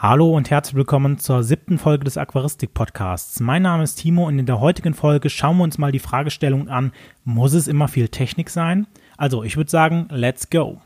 Hallo und herzlich willkommen zur siebten Folge des Aquaristik Podcasts. Mein Name ist Timo und in der heutigen Folge schauen wir uns mal die Fragestellung an, muss es immer viel Technik sein? Also ich würde sagen, let's go.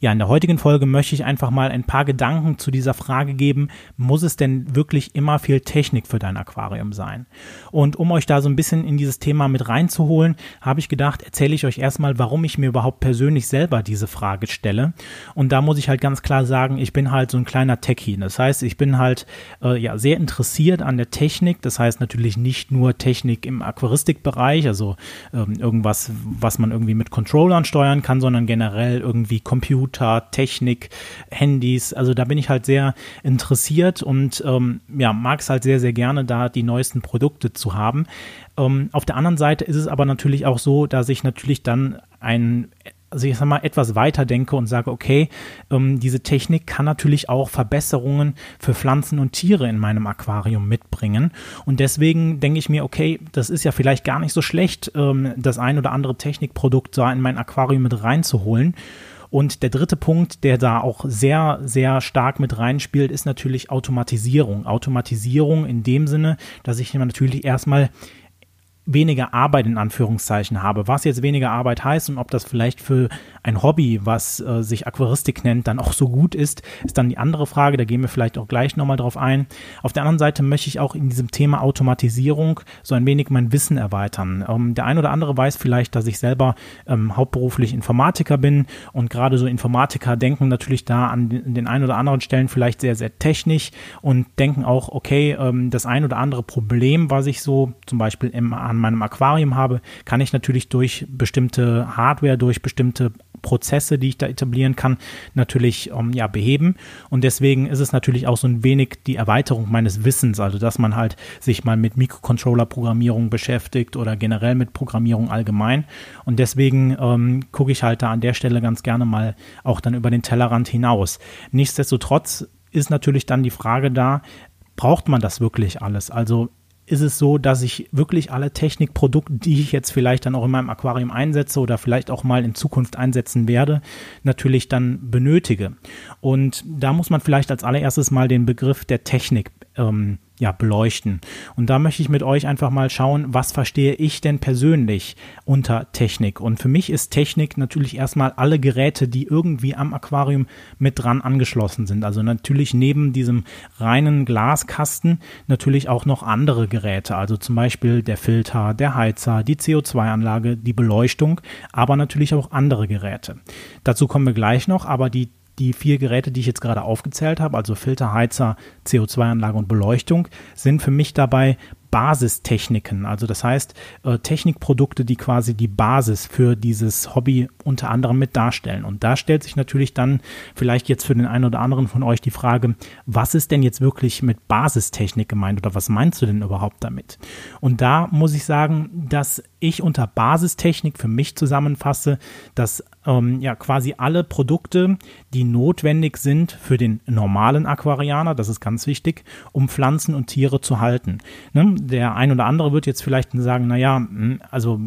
Ja, in der heutigen Folge möchte ich einfach mal ein paar Gedanken zu dieser Frage geben, muss es denn wirklich immer viel Technik für dein Aquarium sein? Und um euch da so ein bisschen in dieses Thema mit reinzuholen, habe ich gedacht, erzähle ich euch erstmal, warum ich mir überhaupt persönlich selber diese Frage stelle. Und da muss ich halt ganz klar sagen, ich bin halt so ein kleiner Techie. Das heißt, ich bin halt äh, ja sehr interessiert an der Technik. Das heißt natürlich nicht nur Technik im Aquaristikbereich, also ähm, irgendwas, was man irgendwie mit Controllern steuern kann, sondern generell irgendwie Computer Computer, Technik, Handys. Also da bin ich halt sehr interessiert und ähm, ja, mag es halt sehr, sehr gerne, da die neuesten Produkte zu haben. Ähm, auf der anderen Seite ist es aber natürlich auch so, dass ich natürlich dann ein also ich sag mal, etwas weiter denke und sage, okay, ähm, diese Technik kann natürlich auch Verbesserungen für Pflanzen und Tiere in meinem Aquarium mitbringen. Und deswegen denke ich mir, okay, das ist ja vielleicht gar nicht so schlecht, ähm, das ein oder andere Technikprodukt da in mein Aquarium mit reinzuholen. Und der dritte Punkt, der da auch sehr, sehr stark mit reinspielt, ist natürlich Automatisierung. Automatisierung in dem Sinne, dass ich natürlich erstmal weniger Arbeit in Anführungszeichen habe. Was jetzt weniger Arbeit heißt und ob das vielleicht für ein Hobby, was äh, sich Aquaristik nennt, dann auch so gut ist, ist dann die andere Frage. Da gehen wir vielleicht auch gleich nochmal drauf ein. Auf der anderen Seite möchte ich auch in diesem Thema Automatisierung so ein wenig mein Wissen erweitern. Ähm, der ein oder andere weiß vielleicht, dass ich selber ähm, hauptberuflich Informatiker bin und gerade so Informatiker denken natürlich da an den, ein oder anderen Stellen vielleicht sehr, sehr technisch und denken auch, okay, ähm, das ein oder andere Problem, was ich so zum Beispiel im, an an meinem Aquarium habe, kann ich natürlich durch bestimmte Hardware, durch bestimmte Prozesse, die ich da etablieren kann, natürlich ähm, ja, beheben. Und deswegen ist es natürlich auch so ein wenig die Erweiterung meines Wissens, also dass man halt sich mal mit Mikrocontroller-Programmierung beschäftigt oder generell mit Programmierung allgemein. Und deswegen ähm, gucke ich halt da an der Stelle ganz gerne mal auch dann über den Tellerrand hinaus. Nichtsdestotrotz ist natürlich dann die Frage da, braucht man das wirklich alles? Also ist es so, dass ich wirklich alle Technikprodukte, die ich jetzt vielleicht dann auch in meinem Aquarium einsetze oder vielleicht auch mal in Zukunft einsetzen werde, natürlich dann benötige. Und da muss man vielleicht als allererstes mal den Begriff der Technik ähm, ja, beleuchten. Und da möchte ich mit euch einfach mal schauen, was verstehe ich denn persönlich unter Technik. Und für mich ist Technik natürlich erstmal alle Geräte, die irgendwie am Aquarium mit dran angeschlossen sind. Also natürlich neben diesem reinen Glaskasten natürlich auch noch andere Geräte. Also zum Beispiel der Filter, der Heizer, die CO2-Anlage, die Beleuchtung, aber natürlich auch andere Geräte. Dazu kommen wir gleich noch, aber die die vier Geräte, die ich jetzt gerade aufgezählt habe, also Filter, Heizer, CO2-Anlage und Beleuchtung, sind für mich dabei Basistechniken. Also das heißt äh, Technikprodukte, die quasi die Basis für dieses Hobby unter anderem mit darstellen. Und da stellt sich natürlich dann vielleicht jetzt für den einen oder anderen von euch die Frage, was ist denn jetzt wirklich mit Basistechnik gemeint oder was meinst du denn überhaupt damit? Und da muss ich sagen, dass ich unter Basistechnik für mich zusammenfasse, dass ähm, ja quasi alle Produkte, die notwendig sind für den normalen Aquarianer, das ist ganz wichtig, um Pflanzen und Tiere zu halten. Ne? Der ein oder andere wird jetzt vielleicht sagen, naja, hm, also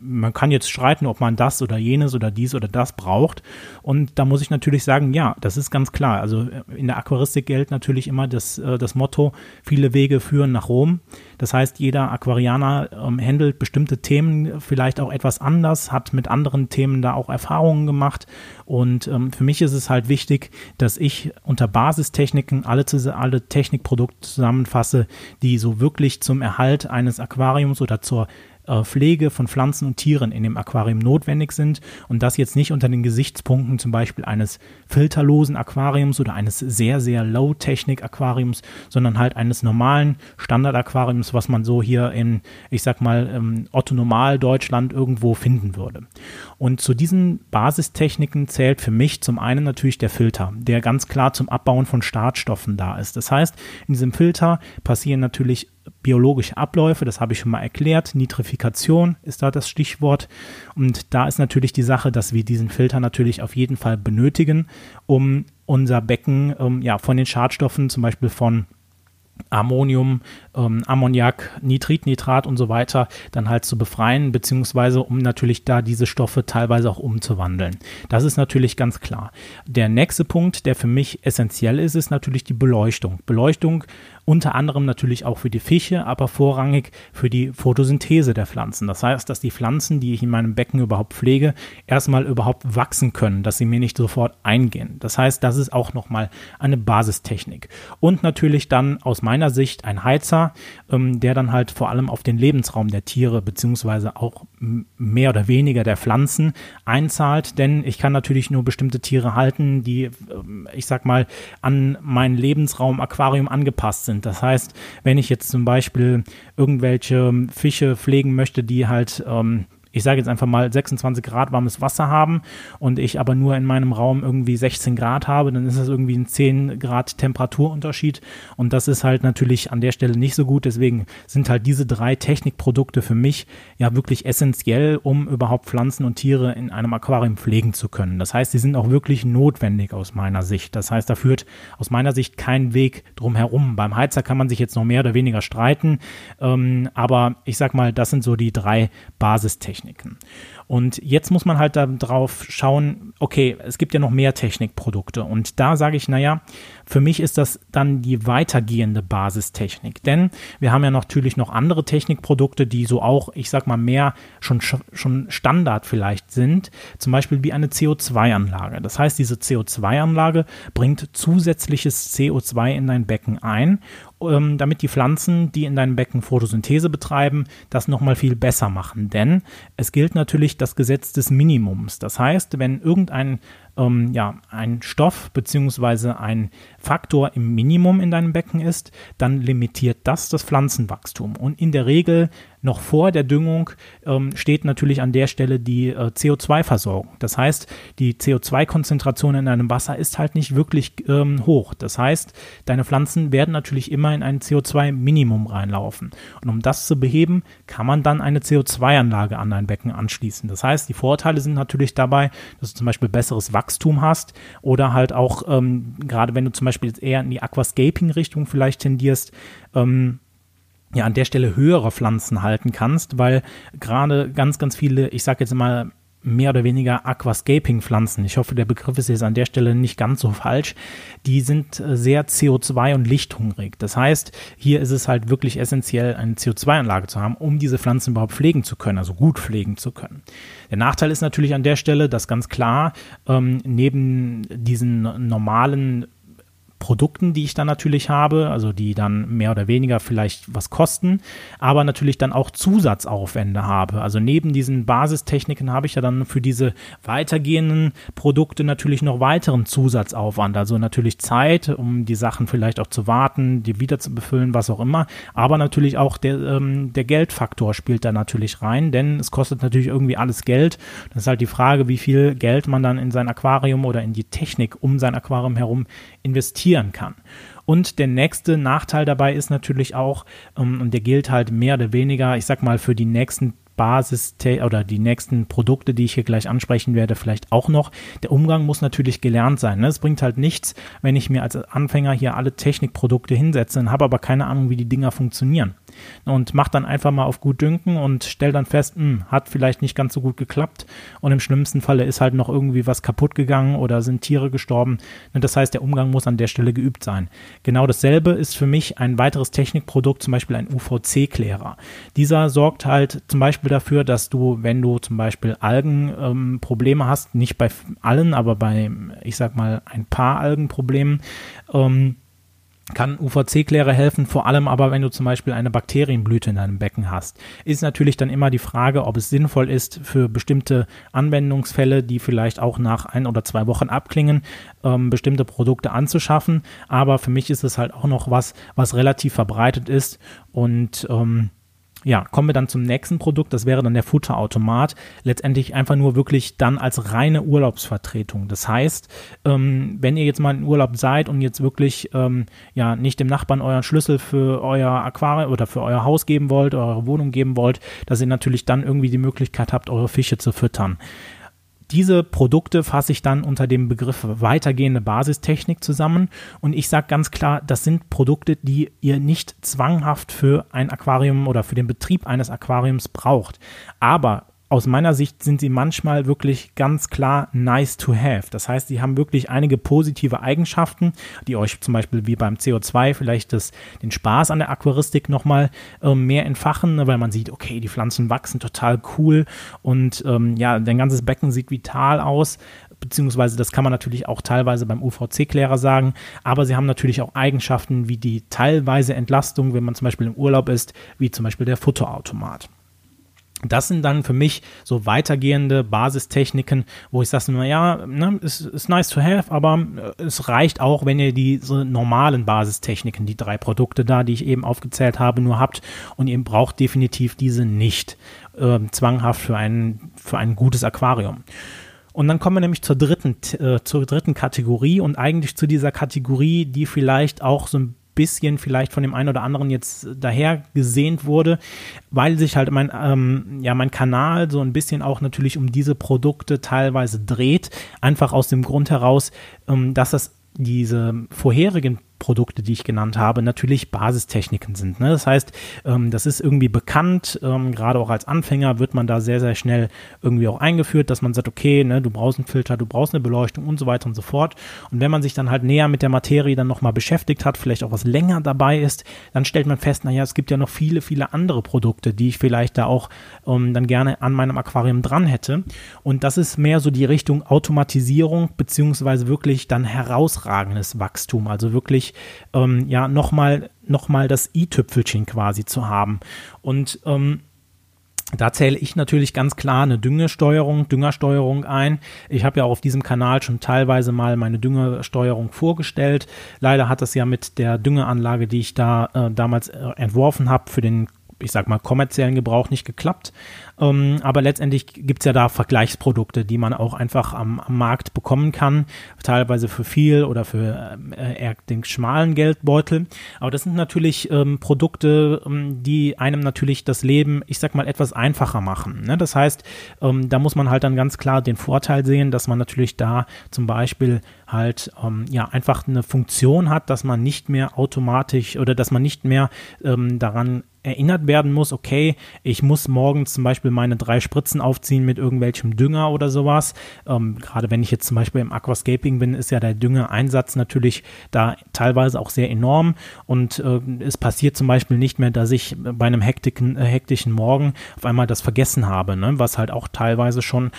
man kann jetzt streiten, ob man das oder jenes oder dies oder das braucht. Und da muss ich natürlich sagen, ja, das ist ganz klar. Also in der Aquaristik gilt natürlich immer das, äh, das Motto, viele Wege führen nach Rom. Das heißt, jeder Aquarianer ähm, handelt bestimmte Themen vielleicht auch etwas anders, hat mit anderen Themen da auch Erfahrungen gemacht. Und ähm, für mich ist es halt wichtig, dass ich unter Basistechniken alle, alle Technikprodukte zusammenfasse, die so wirklich zum Erhalt eines Aquariums oder zur äh, Pflege von Pflanzen und Tieren in dem Aquarium notwendig sind und das jetzt nicht unter den Gesichtspunkten zum Beispiel eines filterlosen Aquariums oder eines sehr, sehr Low-Technik-Aquariums, sondern halt eines normalen Standard-Aquariums, was man so hier in, ich sag mal, ähm, Otto Normal Deutschland irgendwo finden würde. Und zu diesen Basistechniken zählt für mich zum einen natürlich der Filter, der ganz klar zum Abbauen von Startstoffen da ist. Das heißt, in diesem Filter passieren natürlich biologische Abläufe, das habe ich schon mal erklärt. Nitrifikation ist da das Stichwort. Und da ist natürlich die Sache, dass wir diesen Filter natürlich auf jeden Fall benötigen, um unser Becken ähm, ja, von den Schadstoffen, zum Beispiel von Ammonium, ähm, Ammoniak, Nitrit, Nitrat und so weiter dann halt zu befreien, beziehungsweise um natürlich da diese Stoffe teilweise auch umzuwandeln. Das ist natürlich ganz klar. Der nächste Punkt, der für mich essentiell ist, ist natürlich die Beleuchtung. Beleuchtung unter anderem natürlich auch für die Fische, aber vorrangig für die Photosynthese der Pflanzen. Das heißt, dass die Pflanzen, die ich in meinem Becken überhaupt pflege, erstmal überhaupt wachsen können, dass sie mir nicht sofort eingehen. Das heißt, das ist auch nochmal eine Basistechnik. Und natürlich dann aus meiner Sicht ein Heizer, ähm, der dann halt vor allem auf den Lebensraum der Tiere beziehungsweise auch mehr oder weniger der Pflanzen einzahlt, denn ich kann natürlich nur bestimmte Tiere halten, die, ähm, ich sag mal, an meinen Lebensraum Aquarium angepasst sind sind. Das heißt, wenn ich jetzt zum Beispiel irgendwelche Fische pflegen möchte, die halt ähm, ich sage jetzt einfach mal 26 Grad warmes Wasser haben und ich aber nur in meinem Raum irgendwie 16 Grad habe, dann ist das irgendwie ein 10 Grad Temperaturunterschied und das ist halt natürlich an der Stelle nicht so gut. Deswegen sind halt diese drei Technikprodukte für mich ja wirklich essentiell, um überhaupt Pflanzen und Tiere in einem Aquarium pflegen zu können. Das heißt, sie sind auch wirklich notwendig aus meiner Sicht. Das heißt, da führt aus meiner Sicht kein Weg drum herum. Beim Heizer kann man sich jetzt noch mehr oder weniger streiten, ähm, aber ich sag mal, das sind so die drei Basistechniken. Techniken. Und jetzt muss man halt darauf schauen, okay, es gibt ja noch mehr Technikprodukte. Und da sage ich, naja, für mich ist das dann die weitergehende Basistechnik. Denn wir haben ja natürlich noch andere Technikprodukte, die so auch, ich sag mal, mehr schon, schon Standard vielleicht sind. Zum Beispiel wie eine CO2-Anlage. Das heißt, diese CO2-Anlage bringt zusätzliches CO2 in dein Becken ein ähm, damit die Pflanzen, die in deinem Becken Photosynthese betreiben, das nochmal viel besser machen. Denn es gilt natürlich das Gesetz des Minimums. Das heißt, wenn irgendein ähm, ja, ein Stoff beziehungsweise ein Faktor im Minimum in deinem Becken ist, dann limitiert das das Pflanzenwachstum. Und in der Regel noch vor der Düngung ähm, steht natürlich an der Stelle die äh, CO2-Versorgung. Das heißt, die CO2-Konzentration in deinem Wasser ist halt nicht wirklich ähm, hoch. Das heißt, deine Pflanzen werden natürlich immer in ein CO2-Minimum reinlaufen. Und um das zu beheben, kann man dann eine CO2-Anlage an dein Becken anschließen. Das heißt, die Vorteile sind natürlich dabei, dass du zum Beispiel besseres Wachstum hast oder halt auch, ähm, gerade wenn du zum Beispiel eher in die Aquascaping-Richtung vielleicht tendierst, ähm, ja an der Stelle höhere Pflanzen halten kannst, weil gerade ganz, ganz viele, ich sage jetzt mal, mehr oder weniger Aquascaping-Pflanzen. Ich hoffe, der Begriff ist jetzt an der Stelle nicht ganz so falsch. Die sind äh, sehr CO2 und lichthungrig. Das heißt, hier ist es halt wirklich essentiell, eine CO2-Anlage zu haben, um diese Pflanzen überhaupt pflegen zu können, also gut pflegen zu können. Der Nachteil ist natürlich an der Stelle, dass ganz klar ähm, neben diesen normalen Produkten, die ich dann natürlich habe, also die dann mehr oder weniger vielleicht was kosten, aber natürlich dann auch Zusatzaufwände habe. Also neben diesen Basistechniken habe ich ja dann für diese weitergehenden Produkte natürlich noch weiteren Zusatzaufwand. Also natürlich Zeit, um die Sachen vielleicht auch zu warten, die wieder zu befüllen, was auch immer. Aber natürlich auch der, ähm, der Geldfaktor spielt da natürlich rein, denn es kostet natürlich irgendwie alles Geld. Das ist halt die Frage, wie viel Geld man dann in sein Aquarium oder in die Technik um sein Aquarium herum investieren kann. Und der nächste Nachteil dabei ist natürlich auch, ähm, und der gilt halt mehr oder weniger, ich sag mal, für die nächsten Basis oder die nächsten Produkte, die ich hier gleich ansprechen werde, vielleicht auch noch. Der Umgang muss natürlich gelernt sein. Ne? Es bringt halt nichts, wenn ich mir als Anfänger hier alle Technikprodukte hinsetze und habe aber keine Ahnung, wie die Dinger funktionieren und mach dann einfach mal auf gut dünken und stell dann fest, mh, hm, hat vielleicht nicht ganz so gut geklappt und im schlimmsten Falle ist halt noch irgendwie was kaputt gegangen oder sind Tiere gestorben. Und das heißt, der Umgang muss an der Stelle geübt sein. Genau dasselbe ist für mich ein weiteres Technikprodukt, zum Beispiel ein UVC-Klärer. Dieser sorgt halt zum Beispiel dafür, dass du, wenn du zum Beispiel Algenprobleme ähm, hast, nicht bei allen, aber bei, ich sag mal, ein paar Algenproblemen, ähm, kann UVC-Klärer helfen, vor allem aber, wenn du zum Beispiel eine Bakterienblüte in deinem Becken hast. Ist natürlich dann immer die Frage, ob es sinnvoll ist, für bestimmte Anwendungsfälle, die vielleicht auch nach ein oder zwei Wochen abklingen, ähm, bestimmte Produkte anzuschaffen. Aber für mich ist es halt auch noch was, was relativ verbreitet ist und ähm, ja, kommen wir dann zum nächsten Produkt, das wäre dann der Futterautomat. Letztendlich einfach nur wirklich dann als reine Urlaubsvertretung. Das heißt, ähm, wenn ihr jetzt mal in Urlaub seid und jetzt wirklich ähm, ja nicht dem Nachbarn euren Schlüssel für euer Aquarium oder für euer Haus geben wollt, eure Wohnung geben wollt, dass ihr natürlich dann irgendwie die Möglichkeit habt, eure Fische zu füttern diese Produkte fasse ich dann unter dem Begriff weitergehende Basistechnik zusammen und ich sage ganz klar, das sind Produkte, die ihr nicht zwanghaft für ein Aquarium oder für den Betrieb eines Aquariums braucht. Aber aus meiner Sicht sind sie manchmal wirklich ganz klar nice to have. Das heißt, sie haben wirklich einige positive Eigenschaften, die euch zum Beispiel wie beim CO2 vielleicht das, den Spaß an der Aquaristik nochmal äh, mehr entfachen, ne, weil man sieht, okay, die Pflanzen wachsen total cool und ähm, ja, dein ganzes Becken sieht vital aus beziehungsweise das kann man natürlich auch teilweise beim UVC-Klärer sagen, aber sie haben natürlich auch Eigenschaften wie die teilweise Entlastung, wenn man zum Beispiel im Urlaub ist, wie zum Beispiel der Futterautomat. Das sind dann für mich so weitergehende Basistechniken, wo ich sage, naja, ne, ist, ist nice to have, aber äh, es reicht auch, wenn ihr diese normalen Basistechniken, die drei Produkte da, die ich eben aufgezählt habe, nur habt und ihr braucht definitiv diese nicht äh, zwanghaft für ein, für ein gutes Aquarium. Und dann kommen wir nämlich zur dritten, äh, zur dritten Kategorie und eigentlich zu dieser Kategorie, die vielleicht auch so ein bisschen vielleicht von dem einen oder anderen jetzt daher gesehnt wurde, weil sich halt mein, ähm, ja, mein Kanal so ein bisschen auch natürlich um diese Produkte teilweise dreht. Einfach aus dem Grund heraus, ähm, dass das diese vorherigen Produkte, die ich genannt habe, natürlich Basistechniken sind. Ne? Das heißt, ähm, das ist irgendwie bekannt, ähm, gerade auch als Anfänger wird man da sehr, sehr schnell irgendwie auch eingeführt, dass man sagt, okay, ne, du brauchst einen Filter, du brauchst eine Beleuchtung und so weiter und so fort. Und wenn man sich dann halt näher mit der Materie dann nochmal beschäftigt hat, vielleicht auch was länger dabei ist, dann stellt man fest, naja, es gibt ja noch viele, viele andere Produkte, die ich vielleicht da auch ähm, dann gerne an meinem Aquarium dran hätte. Und das ist mehr so die Richtung Automatisierung, beziehungsweise wirklich dann herausragendes Wachstum, also wirklich ähm, ja nochmal noch mal das i-Tüpfelchen quasi zu haben. Und ähm, da zähle ich natürlich ganz klar eine Düngesteuerung, Düngersteuerung ein. Ich habe ja auch auf diesem Kanal schon teilweise mal meine Düngersteuerung vorgestellt. Leider hat das ja mit der Düngeanlage, die ich da äh, damals äh, entworfen habe, für den ich sag mal, kommerziellen Gebrauch nicht geklappt. Ähm, aber letztendlich gibt es ja da Vergleichsprodukte, die man auch einfach am, am, Markt bekommen kann, teilweise für viel oder für äh, eher den schmalen Geldbeutel. Aber das sind natürlich ähm, Produkte, ähm, die einem natürlich das Leben, ich sag mal, etwas einfacher machen. Ne? Das heißt, ähm, da muss man halt dann ganz klar den Vorteil sehen, dass man natürlich da zum Beispiel halt ähm, ja einfach eine Funktion hat, dass man nicht mehr automatisch oder dass man nicht mehr ähm, daran erinnert werden muss, okay, ich muss morgens zum Beispiel meine drei Spritzen aufziehen mit irgendwelchem Dünger oder sowas. Ähm, Gerade wenn ich jetzt zum Beispiel im Aquascaping bin, ist ja der Düngeeinsatz natürlich da teilweise auch sehr enorm und äh, es passiert zum Beispiel nicht mehr, dass ich bei einem hektiken, äh, hektischen Morgen auf einmal das vergessen habe, ne? was halt auch teilweise schon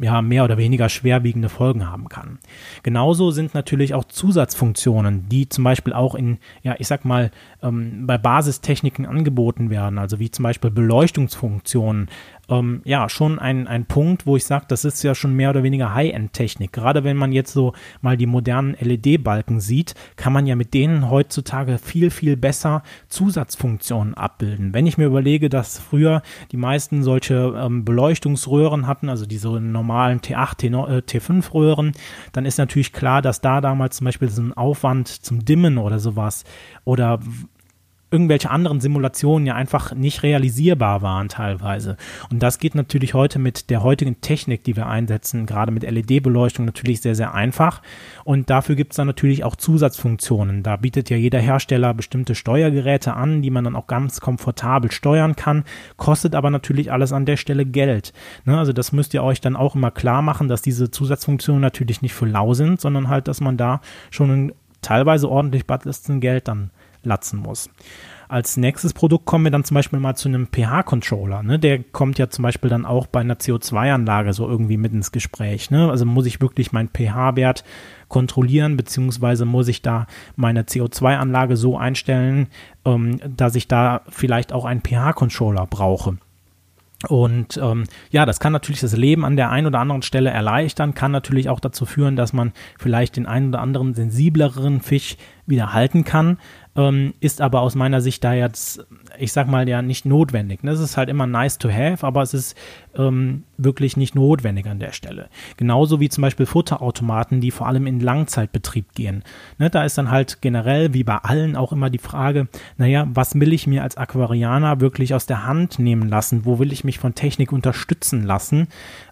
ja, mehr oder weniger schwerwiegende Folgen haben kann. Genauso sind natürlich auch Zusatzfunktionen, die zum Beispiel auch in, ja, ich sag mal, ähm, bei Basistechniken angeboten werden, also wie zum Beispiel Beleuchtungsfunktionen, ähm, ja, schon ein, ein Punkt, wo ich sage, das ist ja schon mehr oder weniger High-End-Technik. Gerade wenn man jetzt so mal die modernen LED-Balken sieht, kann man ja mit denen heutzutage viel, viel besser Zusatzfunktionen abbilden. Wenn ich mir überlege, dass früher die meisten solche ähm, Beleuchtungsröhren hatten, also diese normalen T8, T, T5-Röhren, dann ist natürlich klar, dass da damals zum Beispiel so ein Aufwand zum Dimmen oder sowas oder irgendwelche anderen Simulationen ja einfach nicht realisierbar waren teilweise. Und das geht natürlich heute mit der heutigen Technik, die wir einsetzen, gerade mit LED-Beleuchtung natürlich sehr, sehr einfach. Und dafür gibt es dann natürlich auch Zusatzfunktionen. Da bietet ja jeder Hersteller bestimmte Steuergeräte an, die man dann auch ganz komfortabel steuern kann, kostet aber natürlich alles an der Stelle Geld. Ne? Also das müsst ihr euch dann auch immer klar machen, dass diese Zusatzfunktionen natürlich nicht für lau sind, sondern halt, dass man da schon teilweise ordentlich Geld dann latzen muss. Als nächstes Produkt kommen wir dann zum Beispiel mal zu einem pH-Controller. Ne? Der kommt ja zum Beispiel dann auch bei einer CO2-Anlage so irgendwie mit ins Gespräch. Ne? Also muss ich wirklich meinen pH-Wert kontrollieren, beziehungsweise muss ich da meine CO2-Anlage so einstellen, ähm, dass ich da vielleicht auch einen pH-Controller brauche. Und ähm, ja, das kann natürlich das Leben an der einen oder anderen Stelle erleichtern, kann natürlich auch dazu führen, dass man vielleicht den einen oder anderen sensibleren Fisch wieder halten kann ähm, ist aber aus meiner Sicht da jetzt, ich sag mal, ja nicht notwendig. Das ist halt immer nice to have, aber es ist ähm, wirklich nicht notwendig an der Stelle. Genauso wie zum Beispiel Futterautomaten, die vor allem in Langzeitbetrieb gehen. Ne, da ist dann halt generell, wie bei allen, auch immer die Frage, naja, was will ich mir als Aquarianer wirklich aus der Hand nehmen lassen? Wo will ich mich von Technik unterstützen lassen?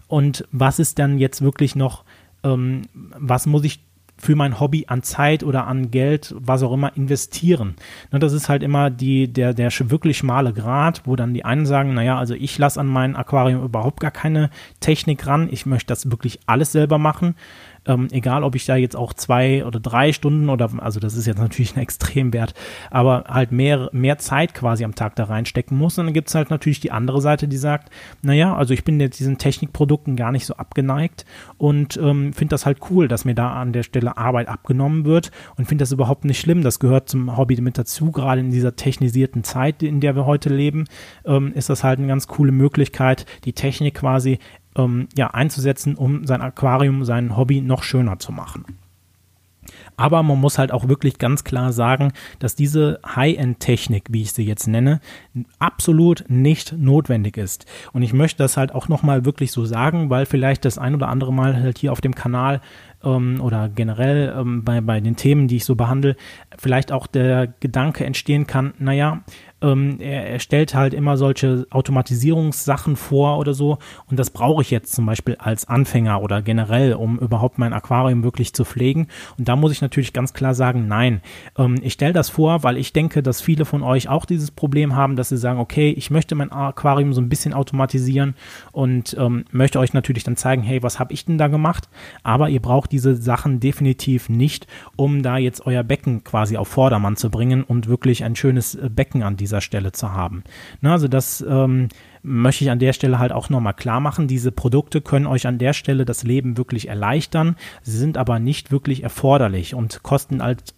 und was ist dann jetzt wirklich noch, ähm, was muss ich für mein Hobby an Zeit oder an Geld, was auch immer, investieren. Ne, das ist halt immer die, der, der wirklich schmale Grad, wo dann die einen sagen, naja, also ich lasse an mein Aquarium überhaupt gar keine Technik ran, ich möchte das wirklich alles selber machen ähm, egal ob ich da jetzt auch zwei oder drei Stunden oder, also das ist jetzt natürlich ein Extremwert, aber halt mehr, mehr Zeit quasi am Tag da reinstecken muss. Und dann gibt es halt natürlich die andere Seite, die sagt, naja, also ich bin jetzt diesen Technikprodukten gar nicht so abgeneigt und ähm, finde das halt cool, dass mir da an der Stelle Arbeit abgenommen wird und finde das überhaupt nicht schlimm. Das gehört zum Hobby mit dazu, gerade in dieser technisierten Zeit, in der wir heute leben, ähm, ist das halt eine ganz coole Möglichkeit, die Technik quasi ähm, ja, einzusetzen, um sein Aquarium, sein Hobby noch schöner zu machen. Aber man muss halt auch wirklich ganz klar sagen, dass diese High-End-Technik, wie ich sie jetzt nenne, absolut nicht notwendig ist. Und ich möchte das halt auch nochmal wirklich so sagen, weil vielleicht das ein oder andere Mal halt hier auf dem Kanal ähm, oder generell ähm, bei, bei den Themen, die ich so behandle, vielleicht auch der Gedanke entstehen kann, naja, ähm, er, er stellt halt immer solche Automatisierungssachen vor oder so. Und das brauche ich jetzt zum Beispiel als Anfänger oder generell, um überhaupt mein Aquarium wirklich zu pflegen. Und da muss ich natürlich ganz klar sagen, nein. Ähm, ich stelle das vor, weil ich denke, dass viele von euch auch dieses Problem haben, dass sie sagen, okay, ich möchte mein Aquarium so ein bisschen automatisieren und ähm, möchte euch natürlich dann zeigen, hey, was habe ich denn da gemacht? Aber ihr braucht diese Sachen definitiv nicht, um da jetzt euer Becken quasi auf Vordermann zu bringen und wirklich ein schönes äh, Becken an dieser Stelle zu haben. Na, also das ähm, möchte ich an der Stelle halt auch nochmal klar machen. Diese Produkte können euch an der Stelle das Leben wirklich erleichtern. Sie sind aber nicht wirklich erforderlich und kosten halt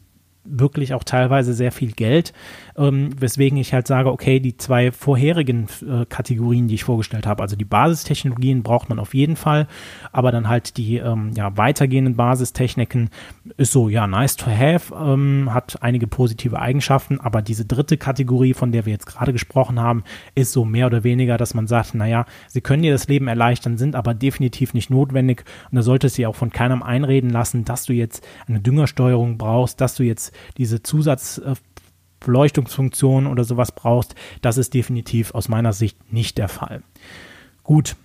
wirklich auch teilweise sehr viel Geld, ähm, weswegen ich halt sage, okay, die zwei vorherigen äh, Kategorien, die ich vorgestellt habe, also die Basistechnologien braucht man auf jeden Fall, aber dann halt die ähm, ja, weitergehenden Basistechniken ist so, ja, nice to have, ähm, hat einige positive Eigenschaften, aber diese dritte Kategorie, von der wir jetzt gerade gesprochen haben, ist so mehr oder weniger, dass man sagt, naja, sie können dir das Leben erleichtern, sind aber definitiv nicht notwendig. Und da solltest du ja auch von keinem einreden lassen, dass du jetzt eine Düngersteuerung brauchst, dass du jetzt diese Zusatzbeleuchtungsfunktion oder sowas brauchst, das ist definitiv aus meiner Sicht nicht der Fall. Gut,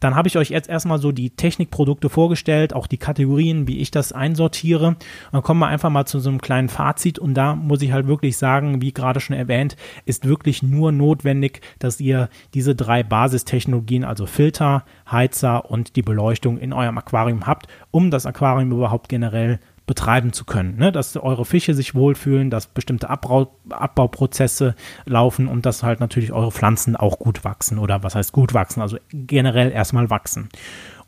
dann habe ich euch jetzt erstmal so die Technikprodukte vorgestellt, auch die Kategorien, wie ich das einsortiere. dann kommen wir einfach mal zu so einem kleinen Fazit und da muss ich halt wirklich sagen, wie gerade schon erwähnt, ist wirklich nur notwendig, dass ihr diese drei Basistechnologien, also Filter, Heizer und die Beleuchtung in eurem Aquarium habt, um das Aquarium überhaupt generell betreiben zu können. Ne? Dass eure Fische sich wohlfühlen, dass bestimmte Abbau, Abbauprozesse laufen und dass halt natürlich eure Pflanzen auch gut wachsen oder was heißt gut wachsen, also generell erstmal wachsen.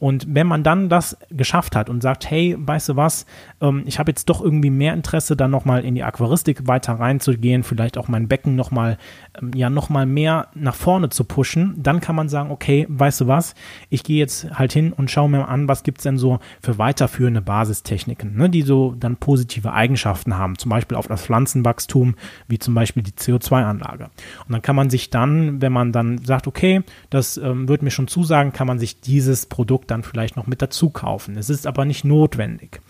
Und wenn man dann das geschafft hat und sagt, hey, weißt du was, ähm, ich habe jetzt doch irgendwie mehr Interesse, dann nochmal in die Aquaristik weiter reinzugehen, vielleicht auch mein Becken nochmal, ähm, ja, nochmal mehr nach vorne zu pushen, dann kann man sagen, okay, weißt du was, ich gehe jetzt halt hin und schaue mir an, was gibt's denn so für weiterführende Basistechniken, ne, die so dann positive Eigenschaften haben, zum Beispiel auf das Pflanzenwachstum, wie zum Beispiel die CO2-Anlage. Und dann kann man sich dann, wenn man dann sagt, okay, das ähm, wird mir schon zusagen, kann man sich dieses Produkt dann vielleicht noch mit dazu kaufen. Es ist aber nicht notwendig.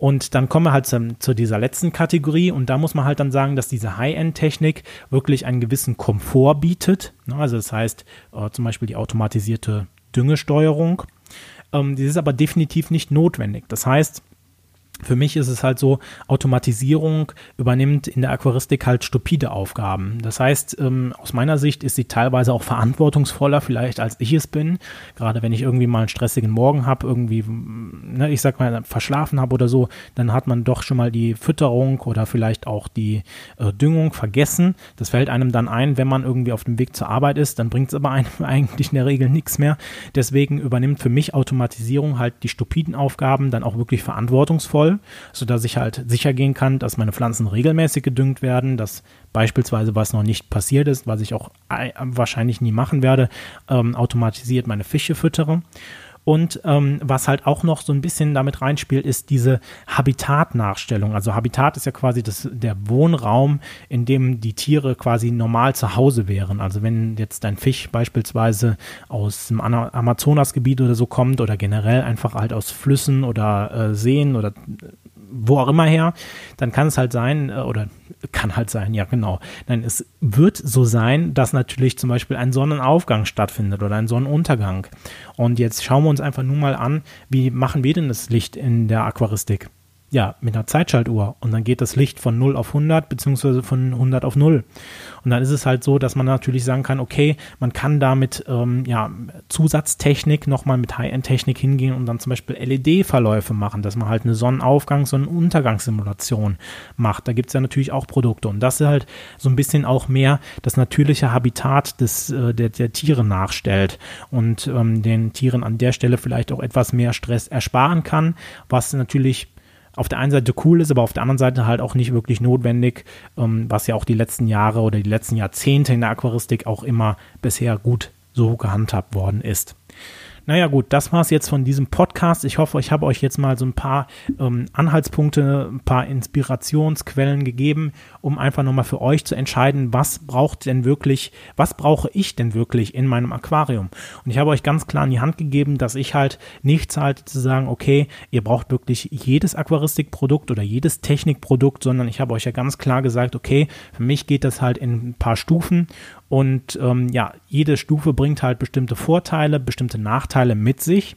Und dann kommen wir halt zu, zu, dieser letzten Kategorie und da muss man halt dann sagen, dass diese High-End-Technik wirklich einen gewissen Komfort bietet. Ne, also das heißt äh, zum Beispiel die automatisierte Düngesteuerung. Ähm, die ist aber definitiv nicht notwendig. Das heißt, für mich ist es halt so, Automatisierung übernimmt in der Aquaristik halt stupide Aufgaben. Das heißt, ähm, aus meiner Sicht ist sie teilweise auch verantwortungsvoller vielleicht, als ich es bin. Gerade wenn ich irgendwie mal einen stressigen Morgen habe, irgendwie, ne, ich sag mal, verschlafen habe oder so, dann hat man doch schon mal die Fütterung oder vielleicht auch die äh, Düngung vergessen. Das fällt einem dann ein, wenn man irgendwie auf dem Weg zur Arbeit ist, dann bringt es aber einem eigentlich in der Regel nichts mehr. Deswegen übernimmt für mich Automatisierung halt die stupiden Aufgaben dann auch wirklich verantwortungsvoll soll, sodass ich halt sicher gehen kann, dass meine Pflanzen regelmäßig gedüngt werden, dass beispielsweise, was noch nicht passiert ist, was ich auch wahrscheinlich nie machen werde, ähm, automatisiert meine Fische füttere. Und ähm, was halt auch noch so ein bisschen damit reinspielt, ist diese Habitatnachstellung. Also Habitat ist ja quasi das, der Wohnraum, in dem die Tiere quasi normal zu Hause wären. Also wenn jetzt ein Fisch beispielsweise aus dem Amazonasgebiet oder so kommt oder generell einfach halt aus Flüssen oder äh, Seen oder wo auch immer her, dann kann es halt sein, äh, oder kann halt sein, ja genau. Nein, es wird so sein, dass natürlich zum Beispiel ein Sonnenaufgang stattfindet oder ein Sonnenuntergang. Und jetzt schauen wir uns einfach nur mal an, wie machen wir denn das Licht in der Aquaristik? Ja, mit einer Zeitschaltuhr und dann geht das Licht von 0 auf 100 beziehungsweise von 100 auf 0. Und dann ist es halt so, dass man natürlich sagen kann, okay, man kann damit ähm, ja, Zusatztechnik nochmal mit High-End-Technik hingehen und dann zum Beispiel LED-Verläufe machen, dass man halt eine Sonnenaufgang-, Sonnenuntergangssimulation macht. Da gibt es ja natürlich auch Produkte und das ist halt so ein bisschen auch mehr das natürliche Habitat des, äh, der, der Tiere nachstellt und ähm, den Tieren an der Stelle vielleicht auch etwas mehr Stress ersparen kann, was natürlich auf der einen Seite cool ist, aber auf der anderen Seite halt auch nicht wirklich notwendig, ähm, was ja auch die letzten Jahre oder die letzten Jahrzehnte in der Aquaristik auch immer bisher gut so gehandhabt worden ist. Naja gut, das war es jetzt von diesem Podcast. Ich hoffe, ich habe euch jetzt mal so ein paar ähm, Anhaltspunkte, ein paar Inspirationsquellen gegeben, um einfach nochmal für euch zu entscheiden, was braucht denn wirklich, was brauche ich denn wirklich in meinem Aquarium. Und ich habe euch ganz klar in die Hand gegeben, dass ich halt nichts halte zu sagen, okay, ihr braucht wirklich jedes Aquaristikprodukt oder jedes Technikprodukt, sondern ich habe euch ja ganz klar gesagt, okay, für mich geht das halt in ein paar Stufen und ähm, ja, jede Stufe bringt halt bestimmte Vorteile, bestimmte Nachteile mit sich.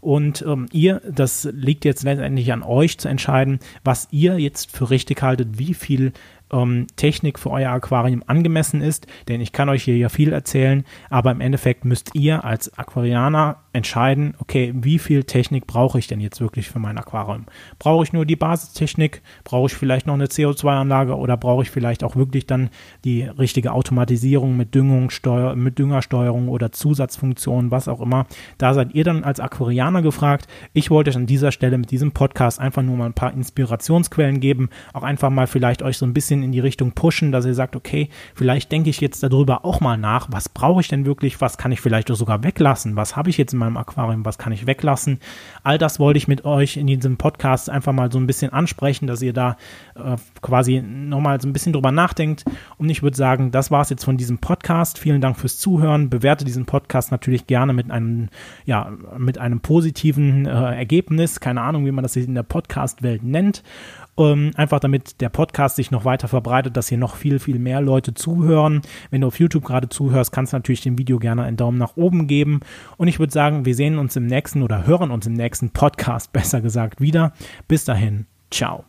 Und ähm, ihr, das liegt jetzt letztendlich an euch zu entscheiden, was ihr jetzt für richtig haltet, wie viel ähm, Technik für euer Aquarium angemessen ist. Denn ich kann euch hier ja viel erzählen, aber im Endeffekt müsst ihr als Aquarianer entscheiden, okay, wie viel Technik brauche ich denn jetzt wirklich für mein Aquarium? Brauche ich nur die Basistechnik? Brauche ich vielleicht noch eine CO2-Anlage oder brauche ich vielleicht auch wirklich dann die richtige Automatisierung mit Düngung, Steuer, mit Düngersteuerung oder Zusatzfunktionen, was auch immer? Da seid ihr dann als Aquarianer gefragt. Ich wollte euch an dieser Stelle mit diesem Podcast einfach nur mal ein paar Inspirationsquellen geben, auch einfach mal vielleicht euch so ein bisschen in die Richtung pushen, dass ihr sagt, okay, vielleicht denke ich jetzt darüber auch mal nach, was brauche ich denn wirklich, was kann ich vielleicht auch sogar weglassen, was habe ich jetzt in meinem Aquarium, was kann ich weglassen. All das wollte ich mit euch in diesem Podcast einfach mal so ein bisschen ansprechen, dass ihr da äh, quasi nochmal so ein bisschen drüber nachdenkt. Und ich würde sagen, das war es jetzt von diesem Podcast. Vielen Dank fürs Zuhören. Bewerte diesen Podcast natürlich gerne mit einem, ja, mit einem positiven äh, Ergebnis. Keine Ahnung, wie man das in der Podcast-Welt nennt. Um, einfach damit der Podcast sich noch weiter verbreitet, dass hier noch viel, viel mehr Leute zuhören. Wenn du auf YouTube gerade zuhörst, kannst du natürlich dem Video gerne einen Daumen nach oben geben. Und ich würde sagen, wir sehen uns im nächsten oder hören uns im nächsten Podcast, besser gesagt, wieder. Bis dahin, ciao.